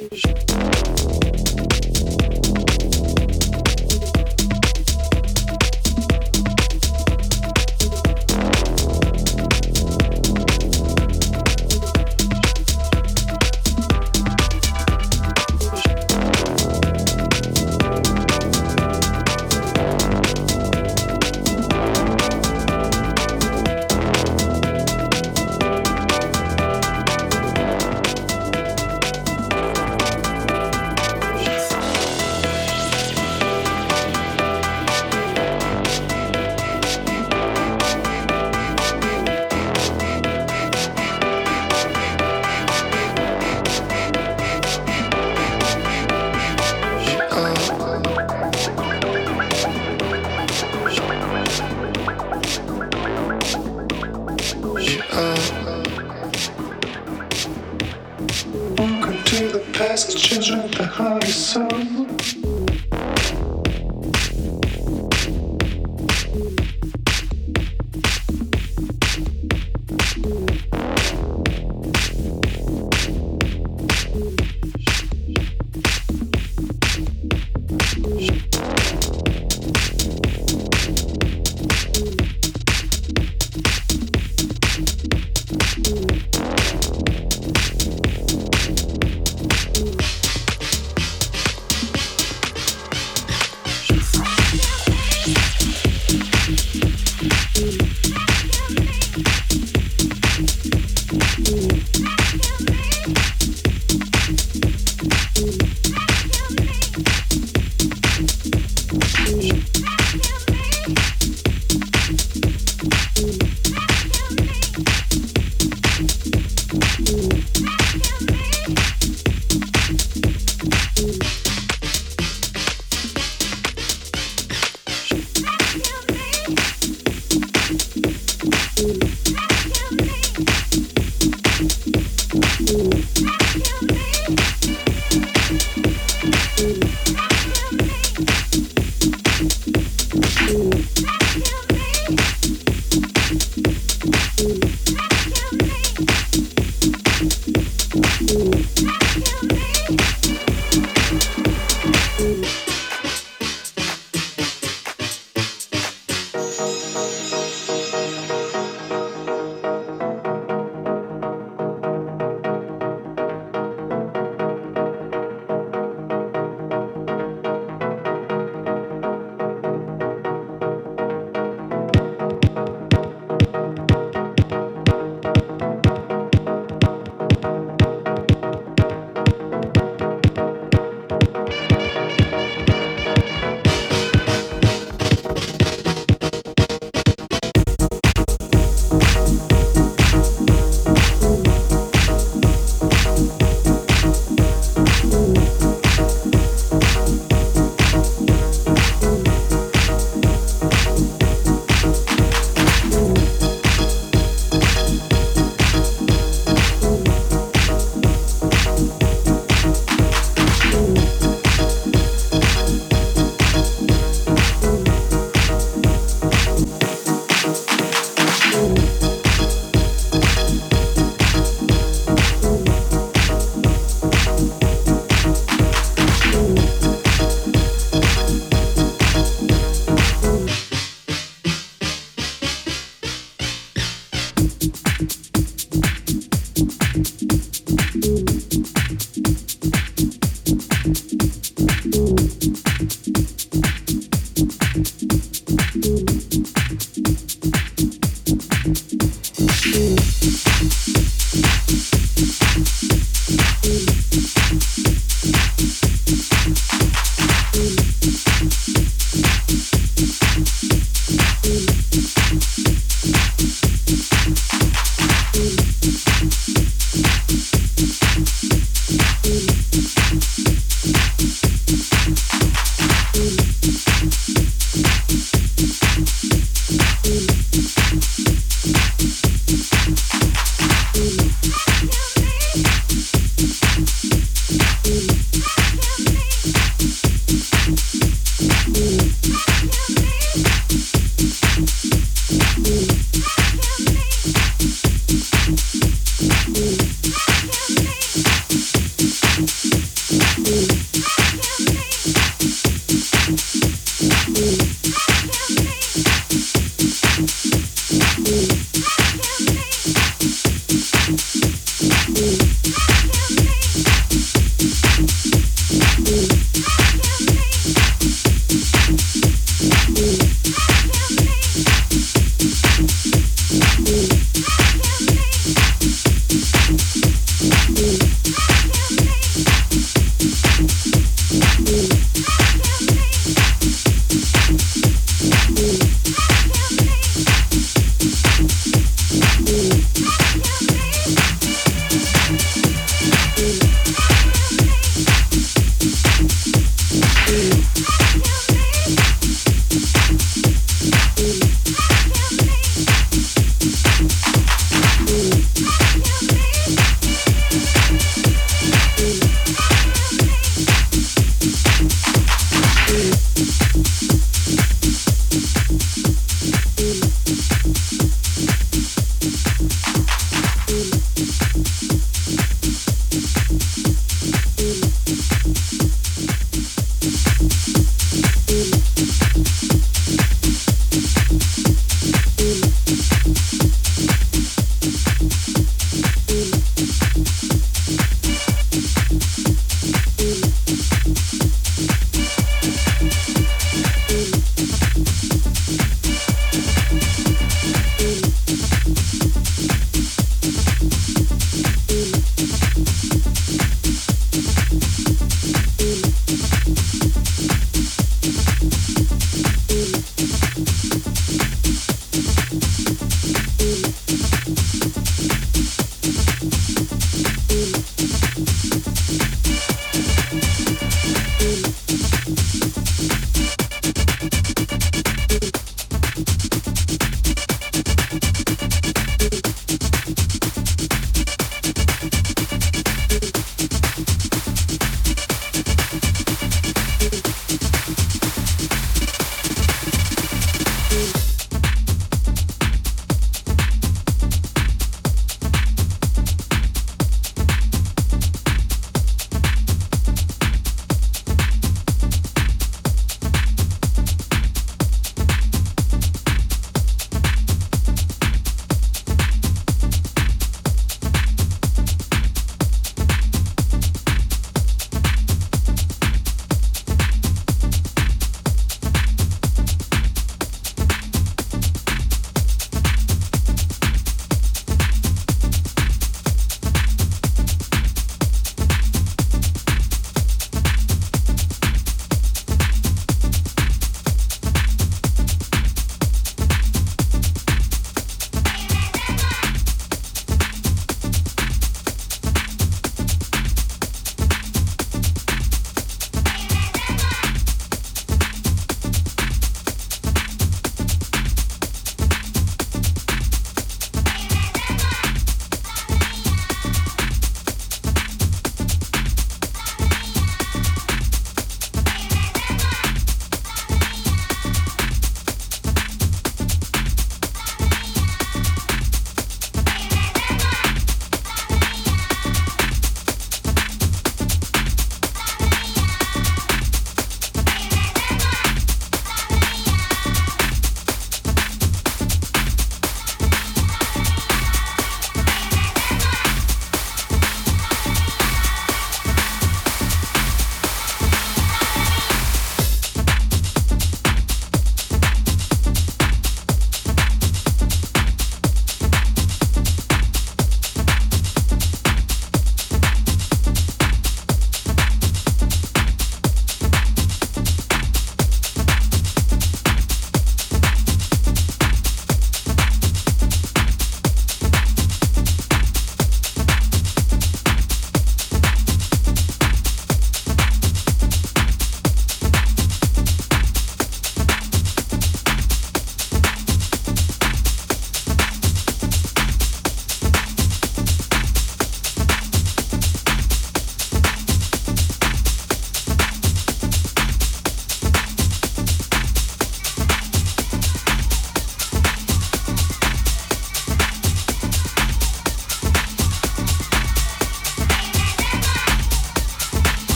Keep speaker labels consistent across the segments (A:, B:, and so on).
A: Música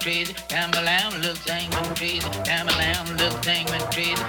B: crazy. Damn the lamb looks angry crazy. Damn the lamb looks angry crazy.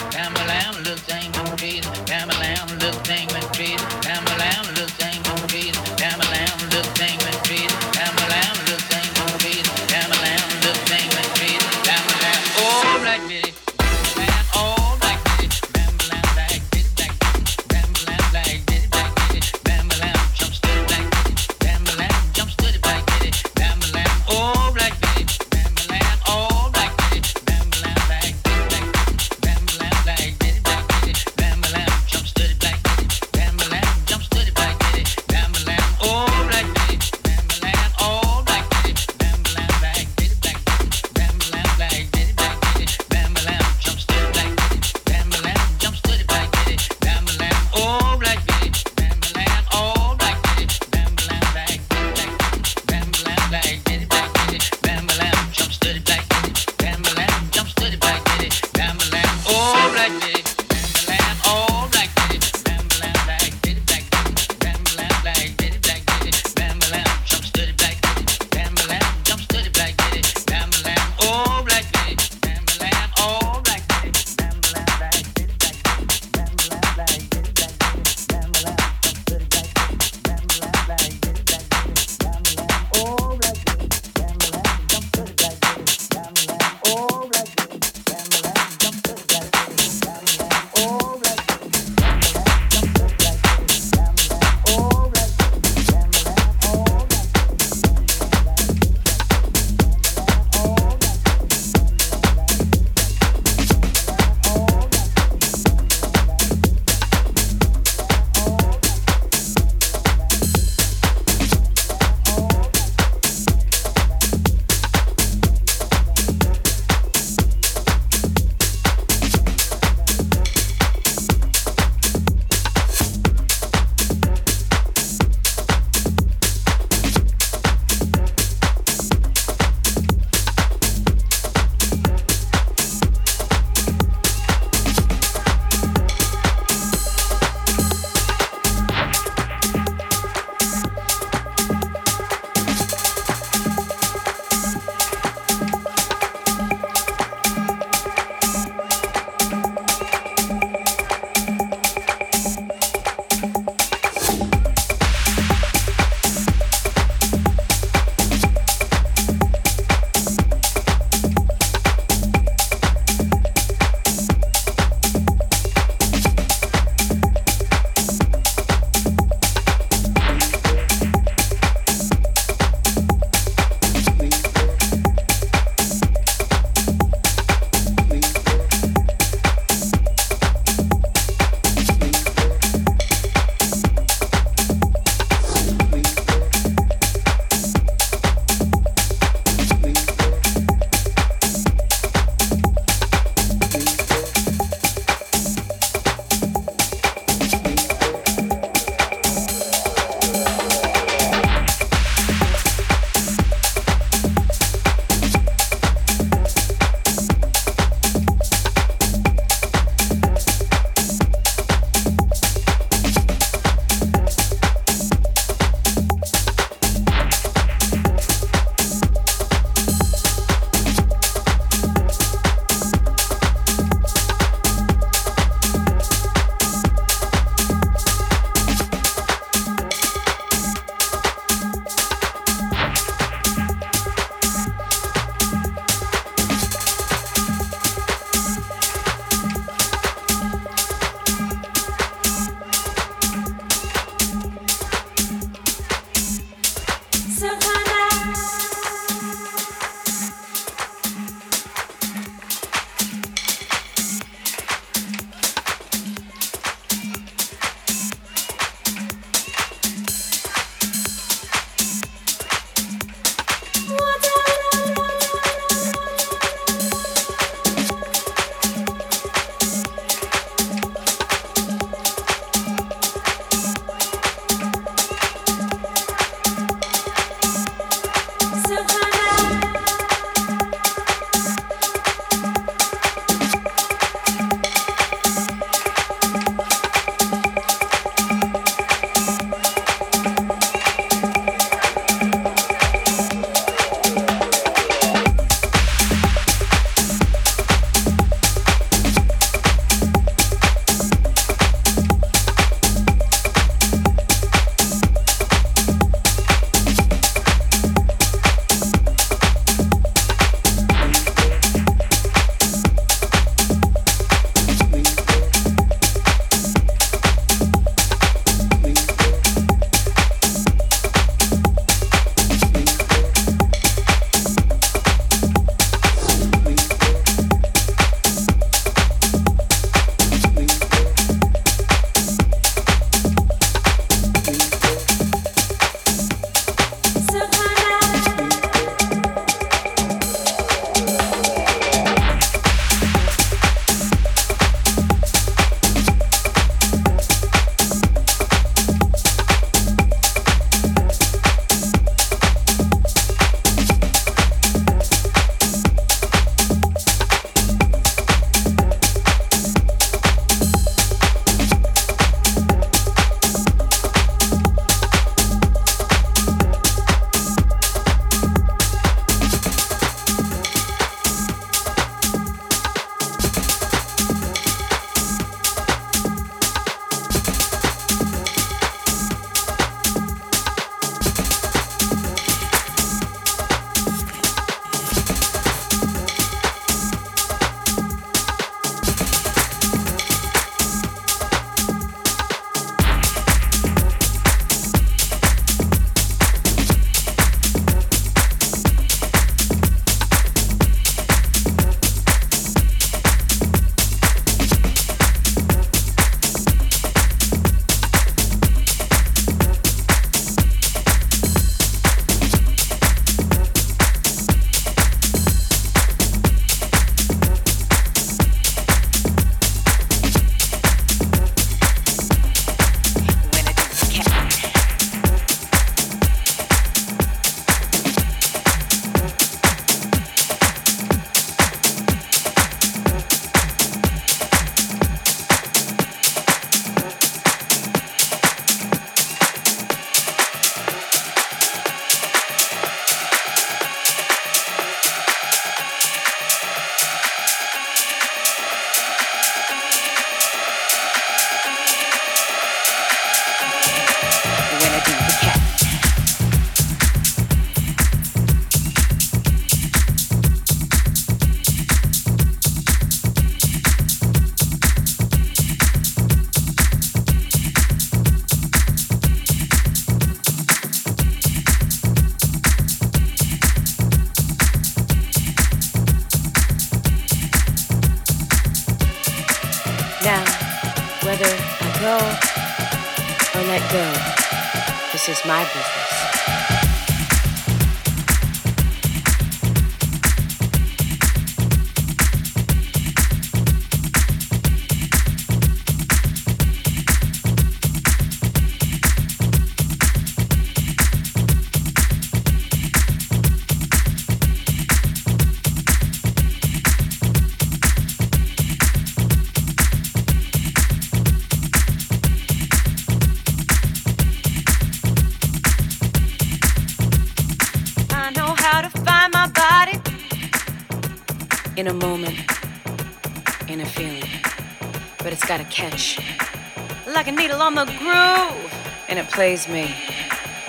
C: on the groove, and it plays me.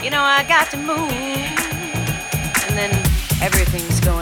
C: You know, I got to move, and then everything's going.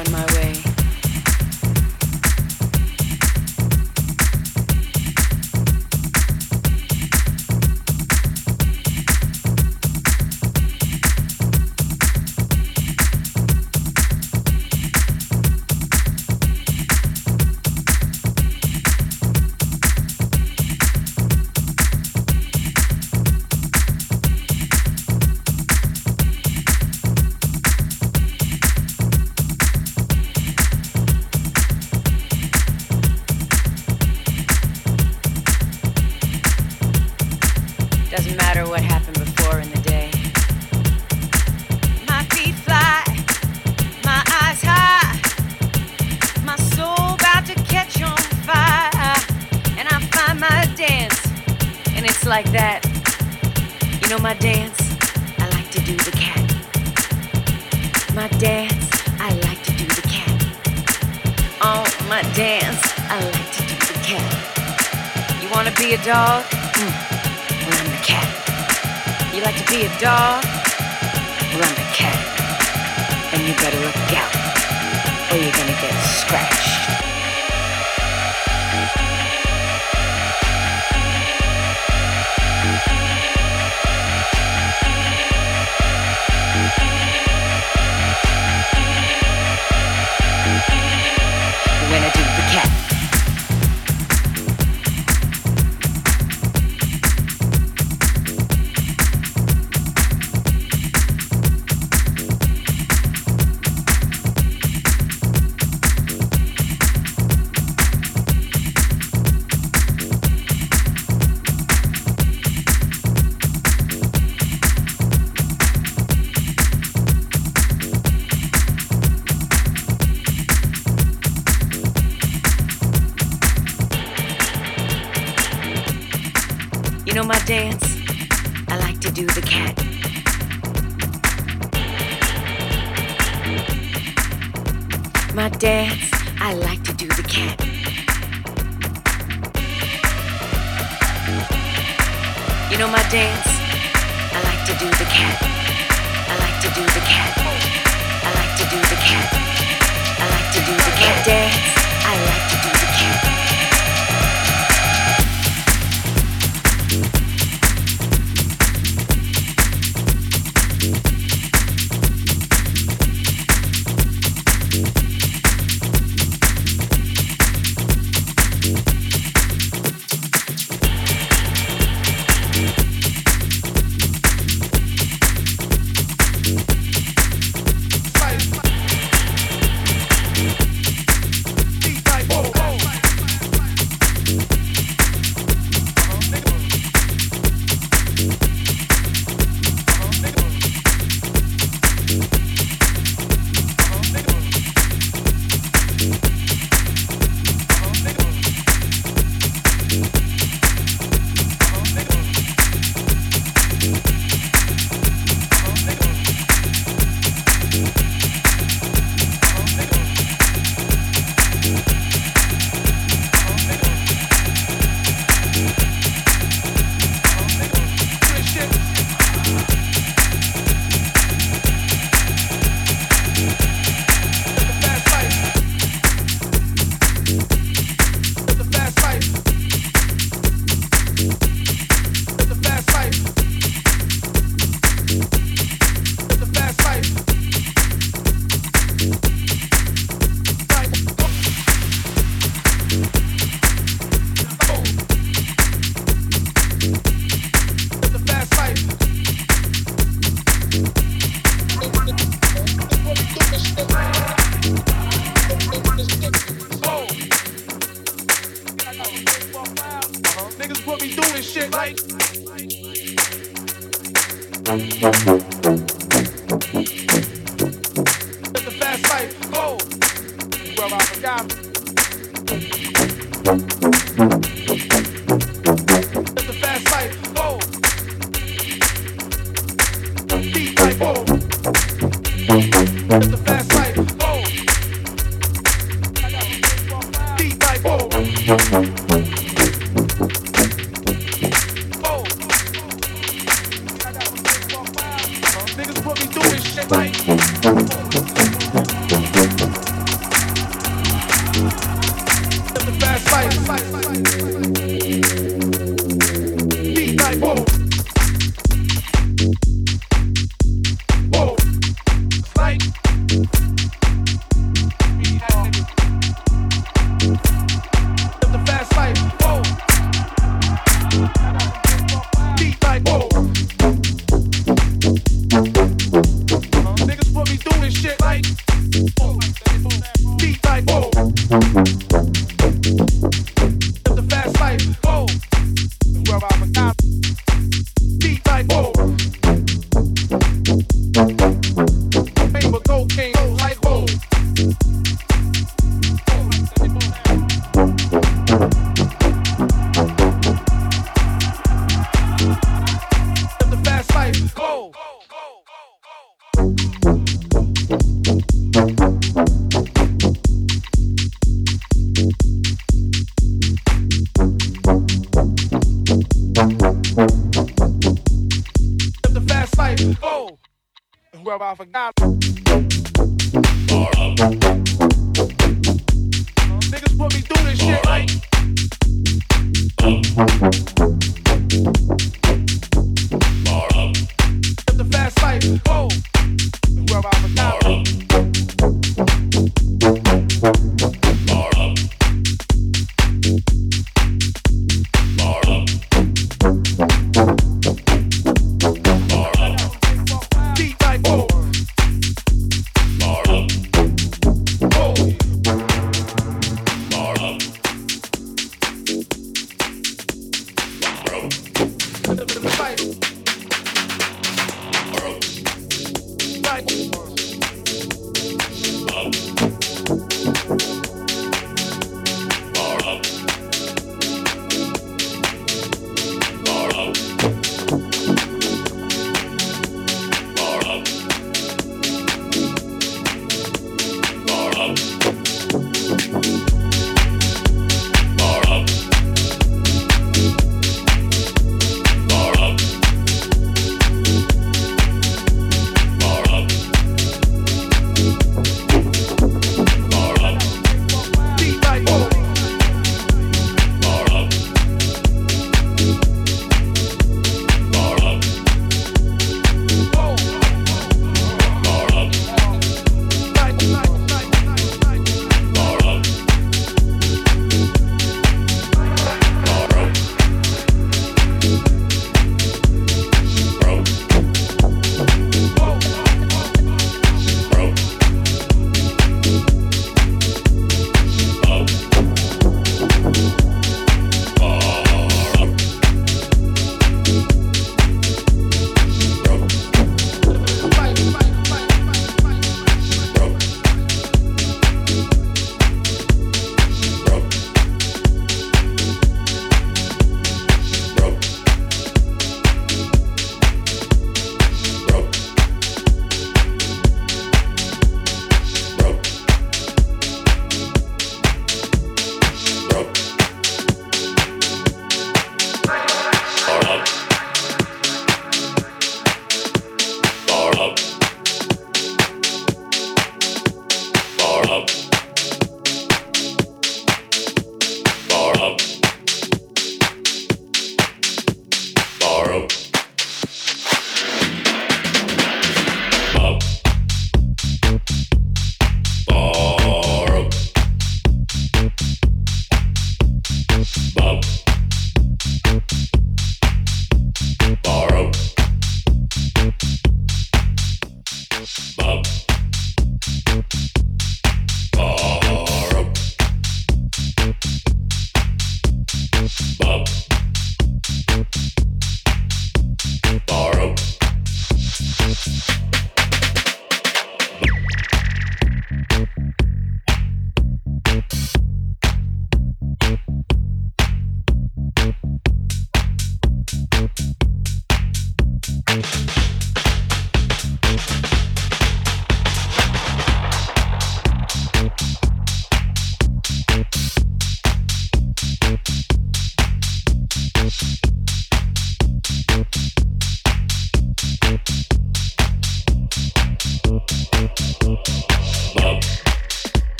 D: Where I forgot.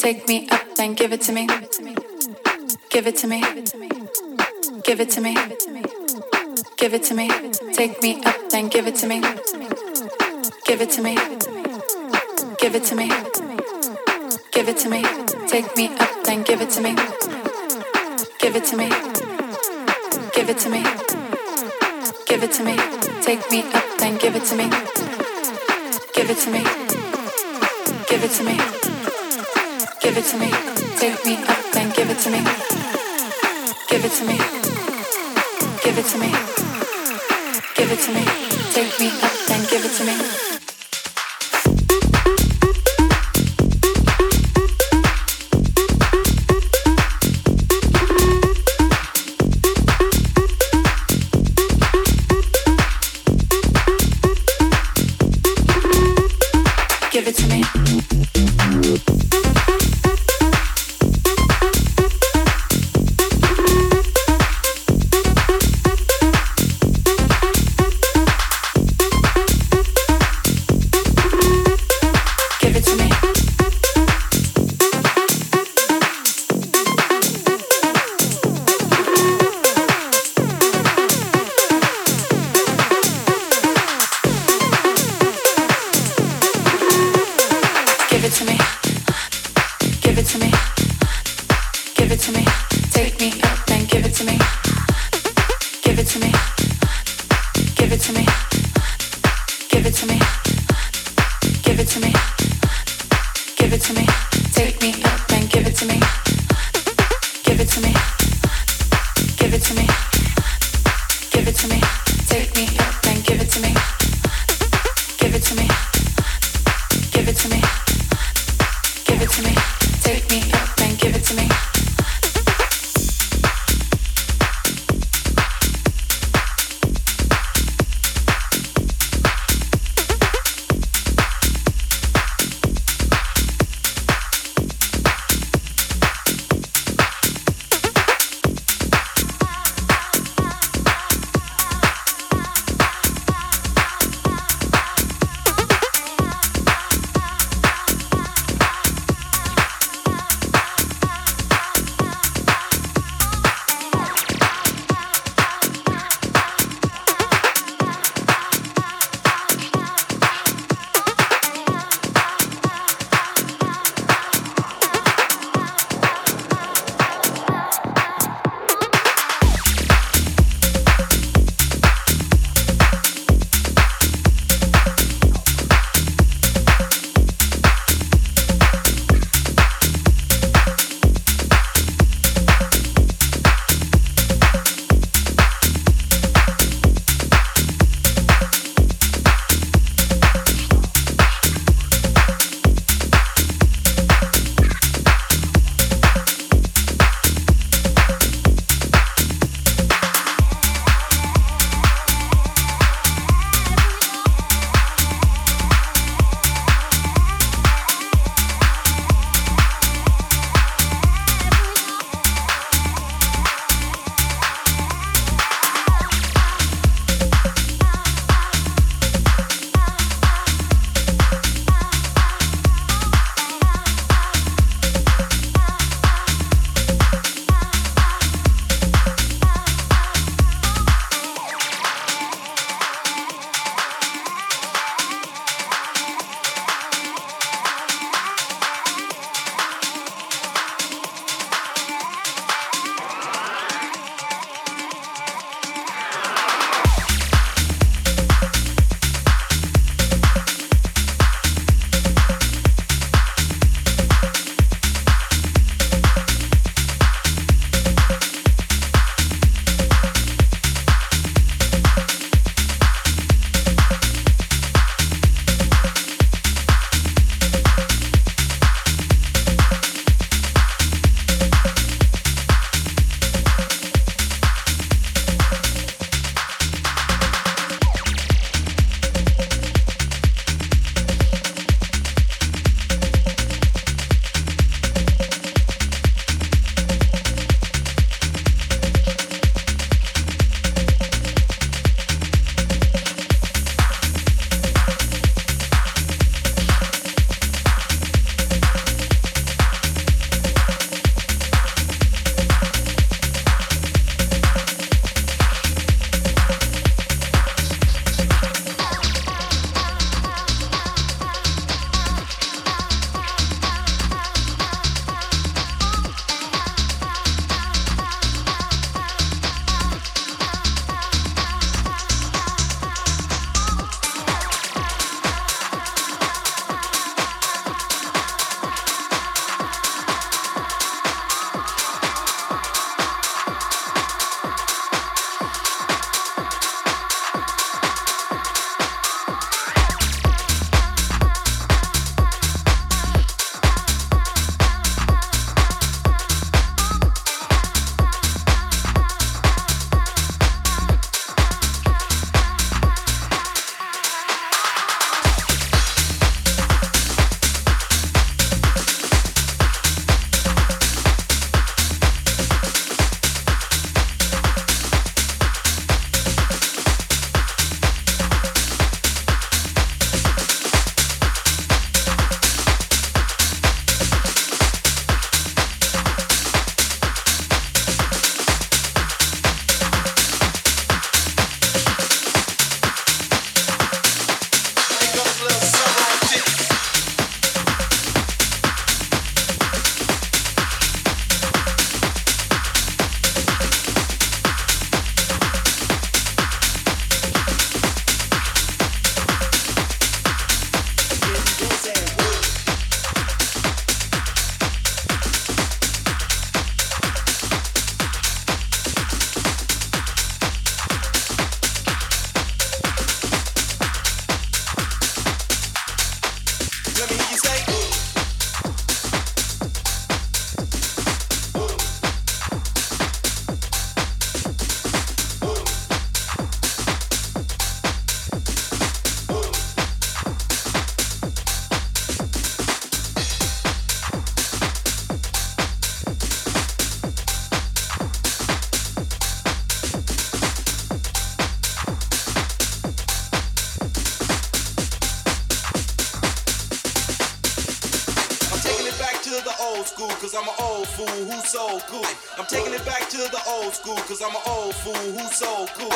E: Take me up and give it to me. Give it to me. Give it to me. Give it to me. Take me up and give it to me. Give it to me. Give it to me. Give it to me. Take me up and give it to me. Give it to me. Give it to me. Give it to me. Take me up and give it to me. Give it to me. Give it to me give it to me. Take me up then give it to me. Give it to me. Give it to me. Give it to me. Take me up then give it to me.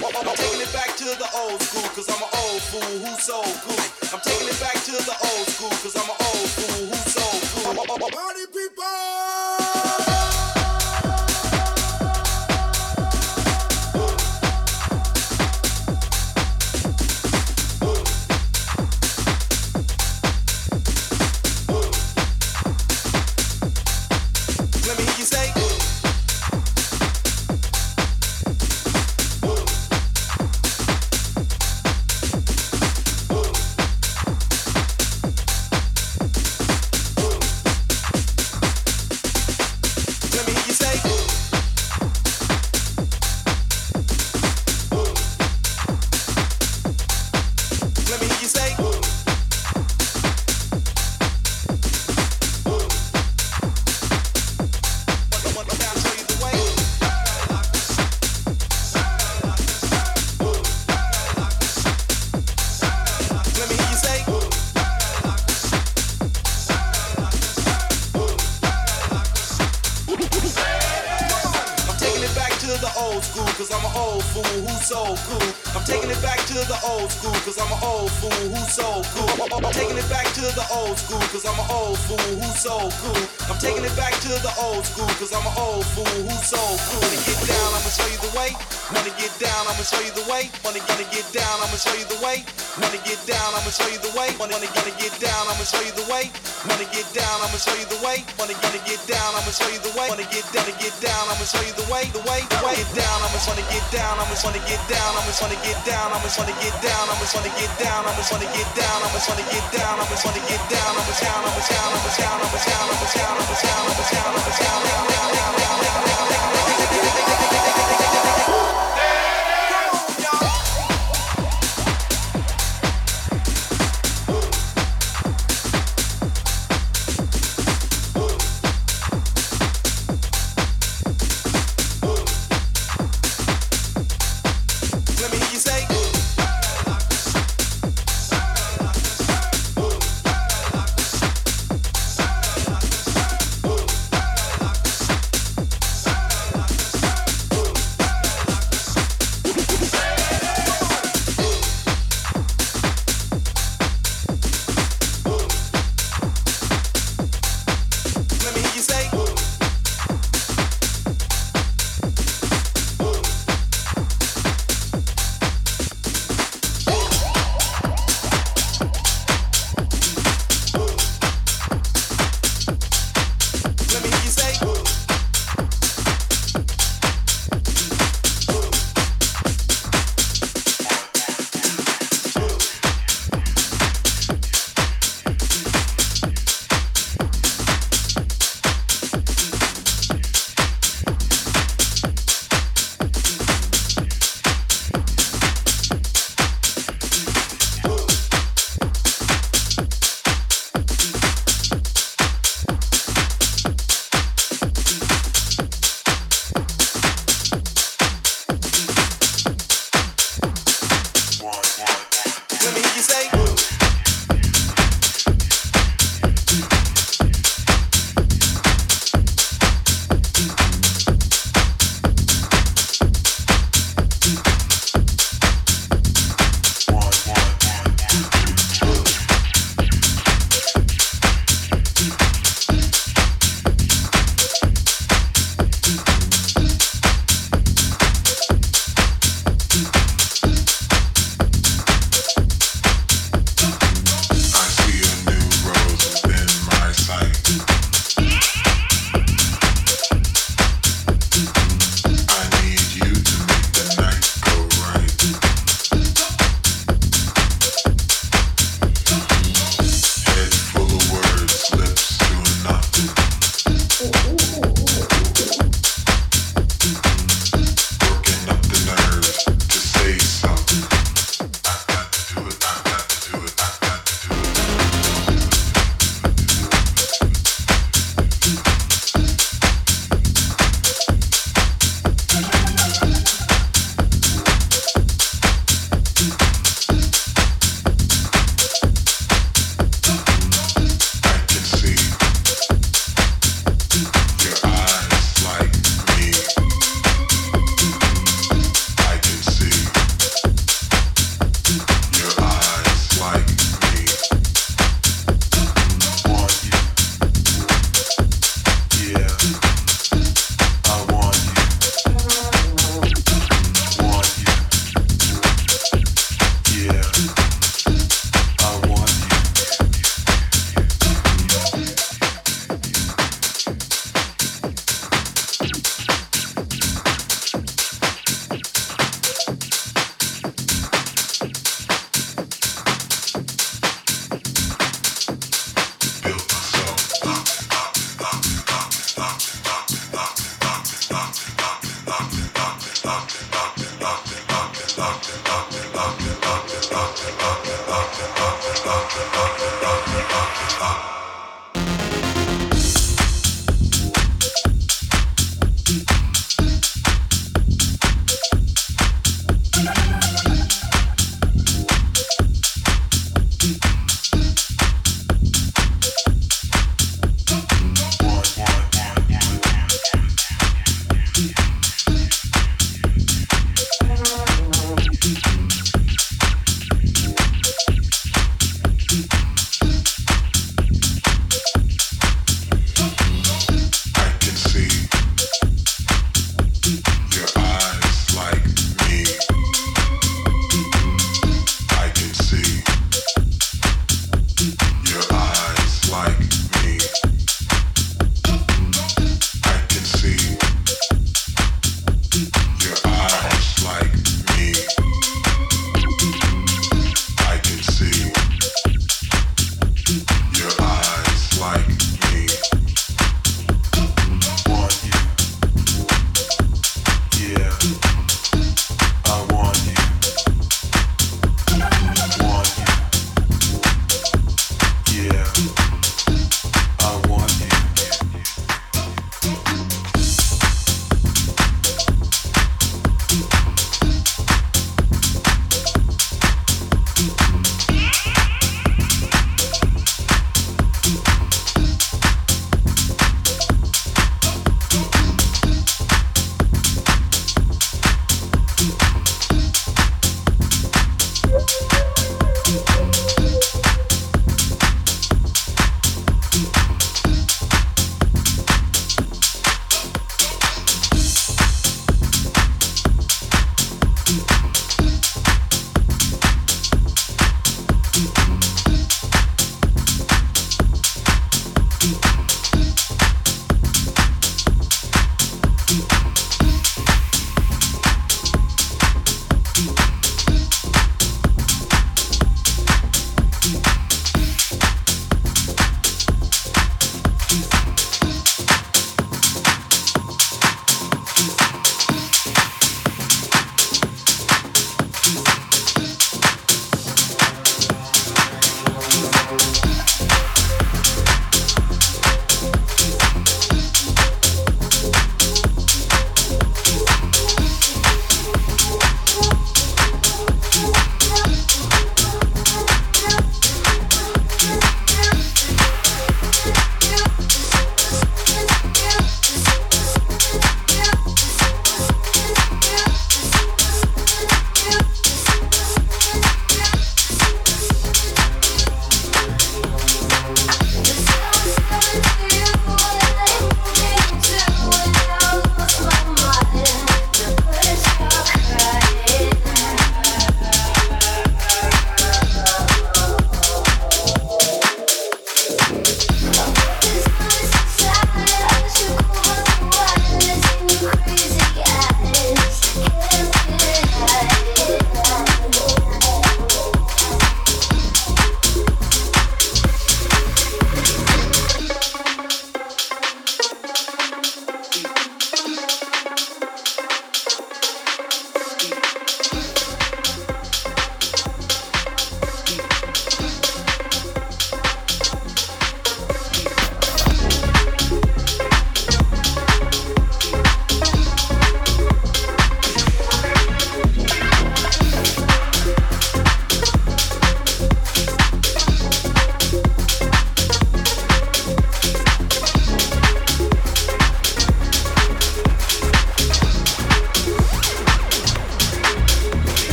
F: Taking it back to the old school, cause I'm an old fool who's so cool. I'ma show you the way. Wanna gonna get down, I'ma show you the way. Wanna get down, I'ma show you the way. Wanna gonna get down, I'ma show you the way. Wanna get down, I'ma show you the way. Wanna gonna get down, I'ma show you the way. Wanna get down, get down, I'ma show you the way. The way, the way. Get down, I'ma wanna get down, I'ma wanna get down, I'ma wanna get down, I'ma wanna get down, I'ma wanna get down, I'ma wanna get down, I'ma wanna get down, I'ma wanna get down, I'ma down, I'ma down, I'ma down, I'ma down, I'ma down.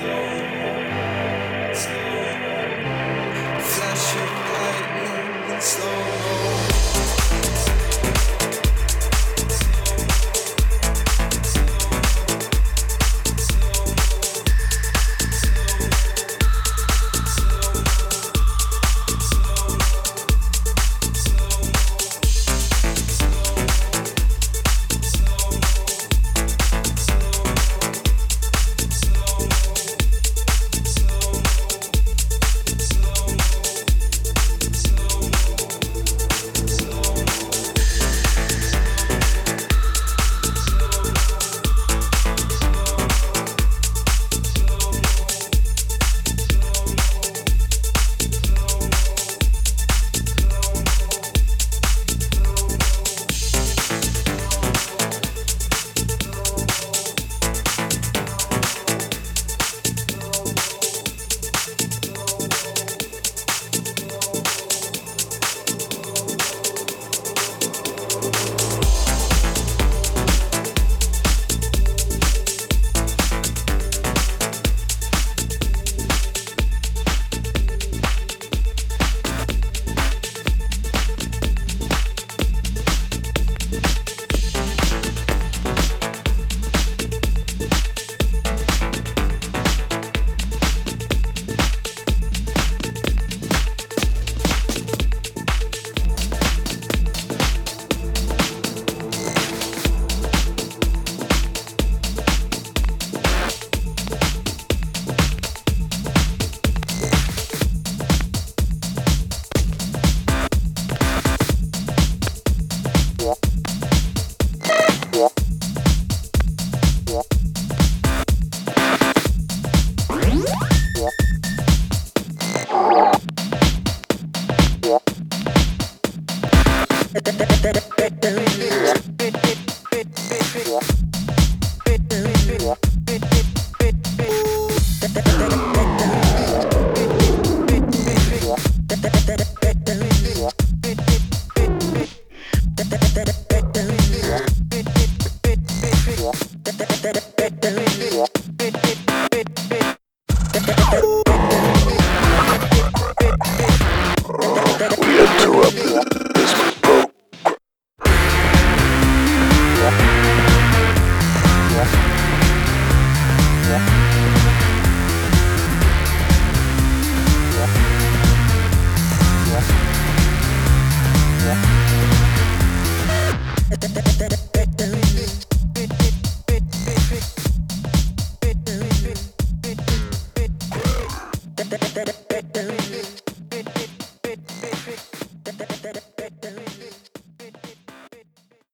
G: That